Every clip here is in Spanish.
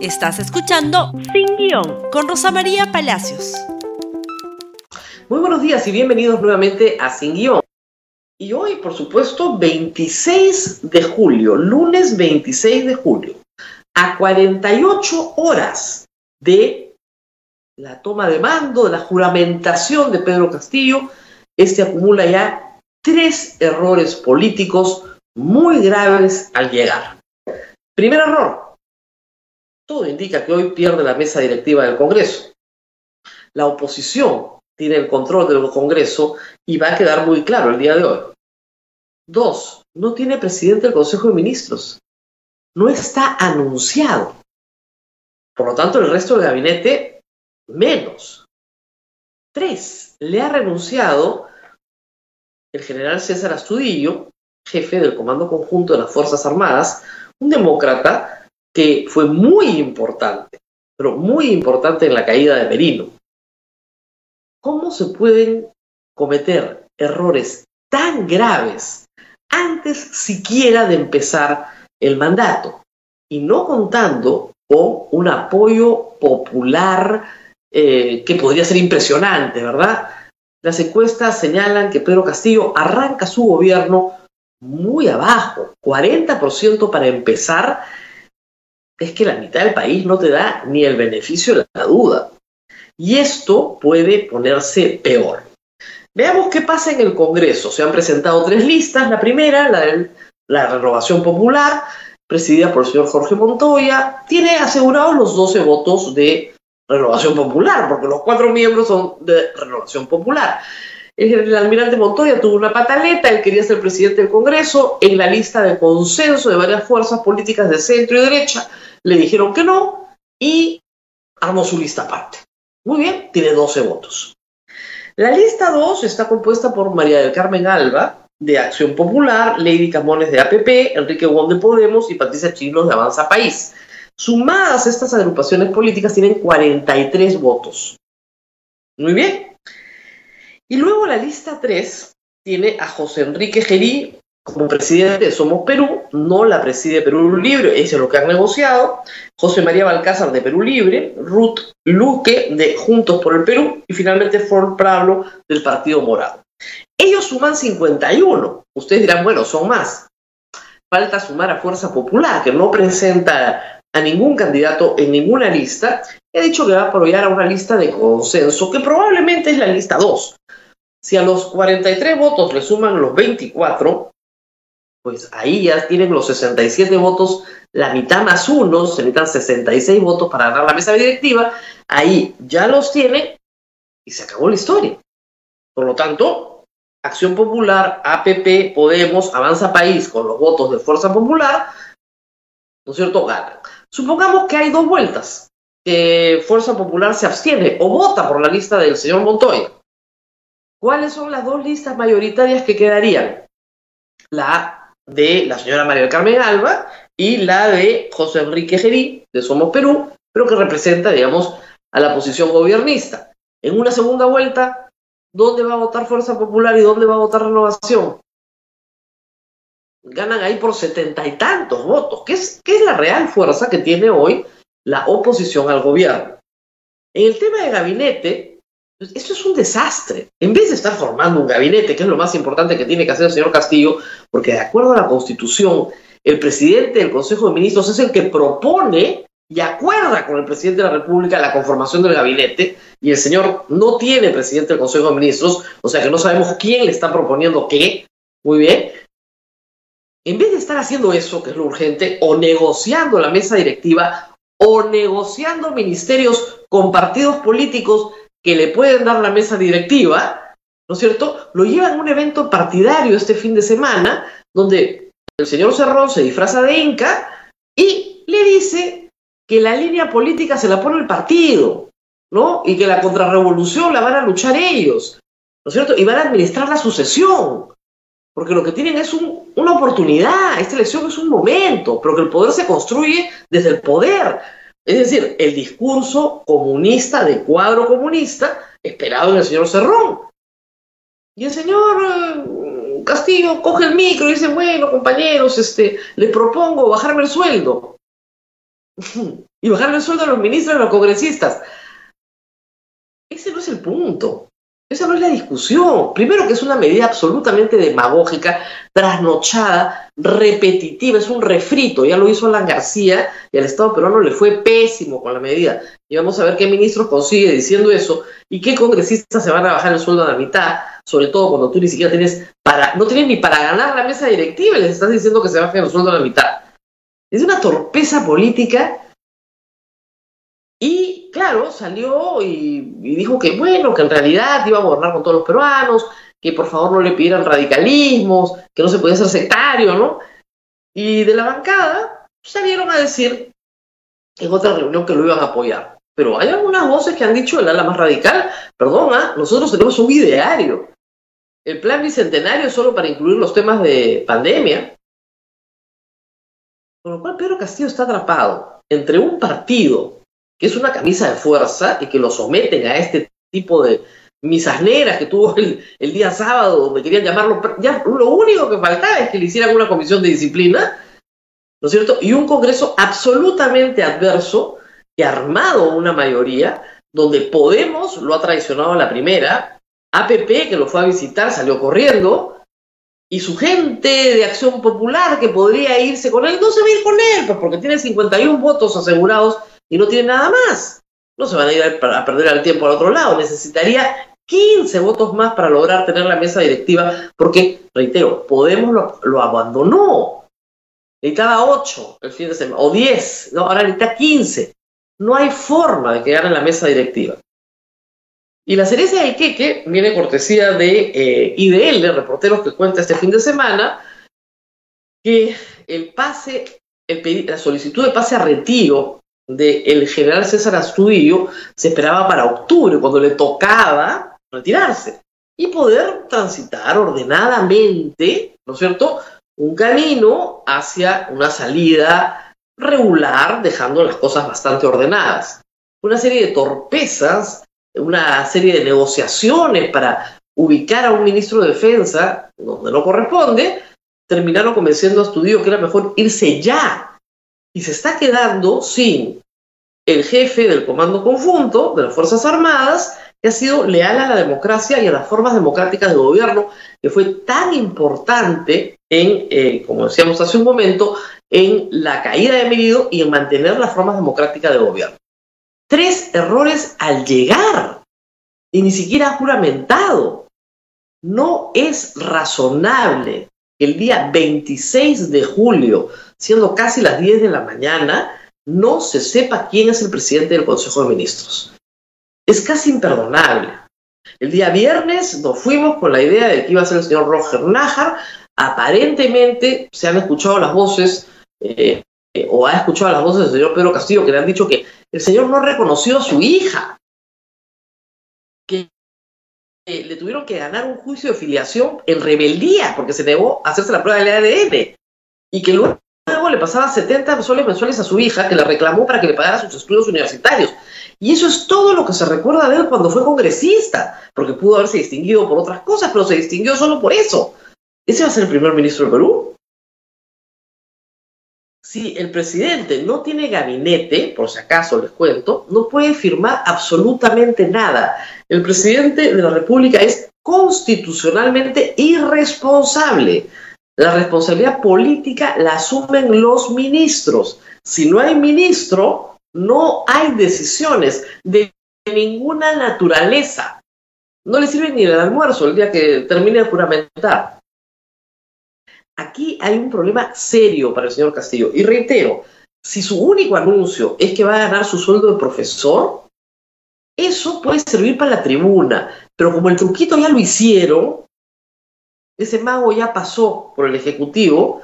Estás escuchando Sin Guión con Rosa María Palacios. Muy buenos días y bienvenidos nuevamente a Sin Guión. Y hoy, por supuesto, 26 de julio, lunes 26 de julio, a 48 horas de la toma de mando, de la juramentación de Pedro Castillo, este acumula ya tres errores políticos muy graves al llegar. Primer error. Todo indica que hoy pierde la mesa directiva del Congreso. La oposición tiene el control del Congreso y va a quedar muy claro el día de hoy. Dos, no tiene presidente del Consejo de Ministros. No está anunciado. Por lo tanto, el resto del gabinete, menos. Tres, le ha renunciado el general César Astudillo, jefe del Comando Conjunto de las Fuerzas Armadas, un demócrata que fue muy importante, pero muy importante en la caída de Merino. ¿Cómo se pueden cometer errores tan graves antes siquiera de empezar el mandato? Y no contando con un apoyo popular eh, que podría ser impresionante, ¿verdad? Las encuestas señalan que Pedro Castillo arranca su gobierno muy abajo, 40% para empezar, es que la mitad del país no te da ni el beneficio de la duda. Y esto puede ponerse peor. Veamos qué pasa en el Congreso. Se han presentado tres listas. La primera, la la renovación popular, presidida por el señor Jorge Montoya, tiene asegurados los 12 votos de renovación popular, porque los cuatro miembros son de renovación popular. El almirante Montoya tuvo una pataleta, él quería ser presidente del Congreso, en la lista de consenso de varias fuerzas políticas de centro y derecha le dijeron que no y armó su lista aparte. Muy bien, tiene 12 votos. La lista 2 está compuesta por María del Carmen Alba, de Acción Popular, Lady Camones de APP, Enrique Wong de Podemos y Patricia Chilos de Avanza País. Sumadas estas agrupaciones políticas tienen 43 votos. Muy bien. Y luego la lista 3 tiene a José Enrique Gerí como presidente de Somos Perú, no la preside Perú Libre, eso es lo que han negociado, José María Balcázar de Perú Libre, Ruth Luque de Juntos por el Perú y finalmente Ford Pablo del Partido Morado. Ellos suman 51. Ustedes dirán, bueno, son más. Falta sumar a Fuerza Popular, que no presenta a ningún candidato en ninguna lista, he dicho que va a apoyar a una lista de consenso, que probablemente es la lista 2. Si a los 43 votos le suman los 24, pues ahí ya tienen los 67 votos, la mitad más uno, se necesitan 66 votos para ganar la mesa directiva, ahí ya los tiene y se acabó la historia. Por lo tanto, Acción Popular, APP, Podemos, Avanza País con los votos de Fuerza Popular, ¿no es cierto?, ganan. Supongamos que hay dos vueltas, que Fuerza Popular se abstiene o vota por la lista del señor Montoya. ¿Cuáles son las dos listas mayoritarias que quedarían? La de la señora María Carmen Alba y la de José Enrique Gerí, de Somos Perú, pero que representa, digamos, a la posición gobernista. En una segunda vuelta, ¿dónde va a votar Fuerza Popular y dónde va a votar Renovación? Ganan ahí por setenta y tantos votos, que es, es la real fuerza que tiene hoy la oposición al gobierno. En el tema de gabinete, pues, esto es un desastre. En vez de estar formando un gabinete, que es lo más importante que tiene que hacer el señor Castillo, porque de acuerdo a la Constitución, el presidente del Consejo de Ministros es el que propone y acuerda con el presidente de la República la conformación del gabinete, y el señor no tiene presidente del Consejo de Ministros, o sea que no sabemos quién le está proponiendo qué. Muy bien, en vez de estar haciendo eso, que es lo urgente, o negociando la mesa directiva, o negociando ministerios con partidos políticos que le pueden dar la mesa directiva, ¿no es cierto? Lo llevan a un evento partidario este fin de semana, donde el señor Cerrón se disfraza de Inca y le dice que la línea política se la pone el partido, ¿no? Y que la contrarrevolución la van a luchar ellos, ¿no es cierto? Y van a administrar la sucesión porque lo que tienen es una oportunidad, esta elección es un momento, pero que el poder se construye desde el poder. Es decir, el discurso comunista, de cuadro comunista, esperado en el señor Cerrón. Y el señor eh, Castillo coge el micro y dice, bueno, compañeros, este, les propongo bajarme el sueldo. y bajar el sueldo a los ministros y a los congresistas. Ese no es el punto. Esa no es la discusión. Primero que es una medida absolutamente demagógica, trasnochada, repetitiva, es un refrito. Ya lo hizo Alan García y al Estado peruano le fue pésimo con la medida. Y vamos a ver qué ministro consigue diciendo eso y qué congresistas se van a bajar el sueldo a la mitad, sobre todo cuando tú ni siquiera tienes para, no tienes ni para ganar la mesa directiva y les estás diciendo que se bajen el sueldo a la mitad. Es una torpeza política y claro, salió y, dijo que bueno, que en realidad iba a gobernar con todos los peruanos, que por favor no le pidieran radicalismos, que no se podía ser sectario, ¿no? Y de la bancada salieron a decir en otra reunión que lo iban a apoyar. Pero hay algunas voces que han dicho el ala más radical, perdón, ¿ah? nosotros tenemos un ideario. El plan bicentenario es solo para incluir los temas de pandemia. Con lo cual Pedro Castillo está atrapado entre un partido que es una camisa de fuerza y que lo someten a este tipo de misasneras que tuvo el, día sábado, donde querían llamarlo, ya lo único que faltaba es que le hicieran una comisión de disciplina, ¿no es cierto? Y un Congreso absolutamente adverso, que ha armado una mayoría, donde Podemos lo ha traicionado a la primera, APP, que lo fue a visitar, salió corriendo, y su gente de acción popular que podría irse con él, no se va a ir con él, pues porque tiene 51 votos asegurados y no tiene nada más. No se van a ir a, perder el tiempo al otro lado. Necesitaría 15 votos más para lograr tener la mesa directiva, porque, reitero, Podemos lo, abandonó. Necesitaba 8 el fin de semana, o 10, no, ahora necesita 15. No hay forma de quedar en la mesa directiva. Y la cereza del queque viene cortesía de eh, IDL, reporteros que cuenta este fin de semana, que el pase, el, la solicitud de pase a retiro del general César Astudillo se esperaba para octubre, cuando le tocaba retirarse y poder transitar ordenadamente, ¿no es cierto?, un camino hacia una salida regular, dejando las cosas bastante ordenadas. Una serie de torpezas, una serie de negociaciones para ubicar a un ministro de defensa donde no corresponde, terminaron convenciendo a Astudillo que era mejor irse ya y se está quedando sin el jefe del Comando Conjunto de las Fuerzas Armadas, que ha sido leal a la democracia y a las formas democráticas de gobierno, que fue tan importante en, eh, como decíamos hace un momento, en la caída de Merido y en mantener las formas democráticas de gobierno. Tres errores al llegar y ni siquiera juramentado. No es razonable que el día 26 de julio siendo casi las 10 de la mañana, no se sepa quién es el presidente del Consejo de Ministros. Es casi imperdonable. El día viernes nos fuimos con la idea de que iba a ser el señor Roger Najar. Aparentemente se han escuchado las voces, eh, o ha escuchado las voces del señor Pedro Castillo, que le han dicho que el señor no reconoció a su hija, que le tuvieron que ganar un juicio de filiación en rebeldía porque se negó a hacerse la prueba del ADN y que luego Le pasaba 70 soles mensuales a su hija, que le reclamó para que le pagara sus estudios universitarios. Y eso es todo lo que se recuerda de él cuando fue congresista, porque pudo haberse distinguido por otras cosas, pero se distinguió solo por eso. ¿Ese va a ser el primer ministro de Perú? Si el presidente no tiene gabinete, por si acaso les cuento, no puede firmar absolutamente nada. El presidente de la República es constitucionalmente irresponsable. La responsabilidad política la asumen los ministros. Si no hay ministro, no hay decisiones de ninguna naturaleza. No le sirve ni el almuerzo el día que termine de juramentar. Aquí hay un problema serio para el señor Castillo. Y reitero, si su único anuncio es que va a ganar su sueldo de profesor, eso puede servir para la tribuna. Pero como el truquito ya lo hicieron, ese mago ya pasó por el Ejecutivo,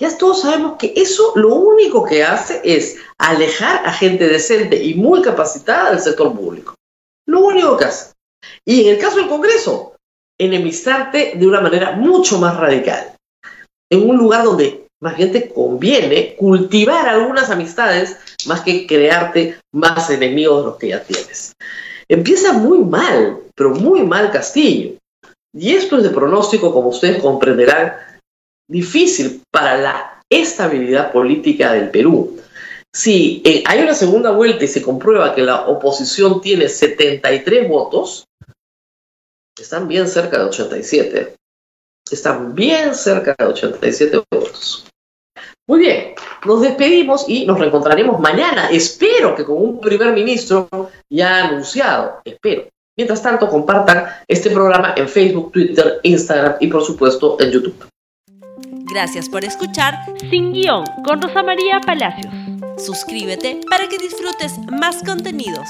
ya todos sabemos que eso lo único que hace es alejar a gente decente y muy capacitada del sector público. Lo único que hace. Y en el caso del Congreso, enemistarte de una manera mucho más radical. En un lugar donde más bien te conviene cultivar algunas amistades más que crearte más enemigos de los que ya tienes. Empieza muy mal, pero muy mal Castillo. Y esto es de pronóstico, como ustedes comprenderán, difícil para la estabilidad política del Perú. si eh, hay una segunda vuelta y se comprueba que la oposición tiene 73 votos, están bien cerca de 87. Están bien cerca de 87 votos. Muy bien, nos despedimos y nos reencontraremos mañana. Espero que con un primer ministro ya anunciado. Espero. Mientras tanto, compartan este programa en Facebook, Twitter, Instagram y por supuesto en YouTube. Gracias por escuchar Sin Guión con Rosa María Palacios. Suscríbete para que disfrutes más contenidos.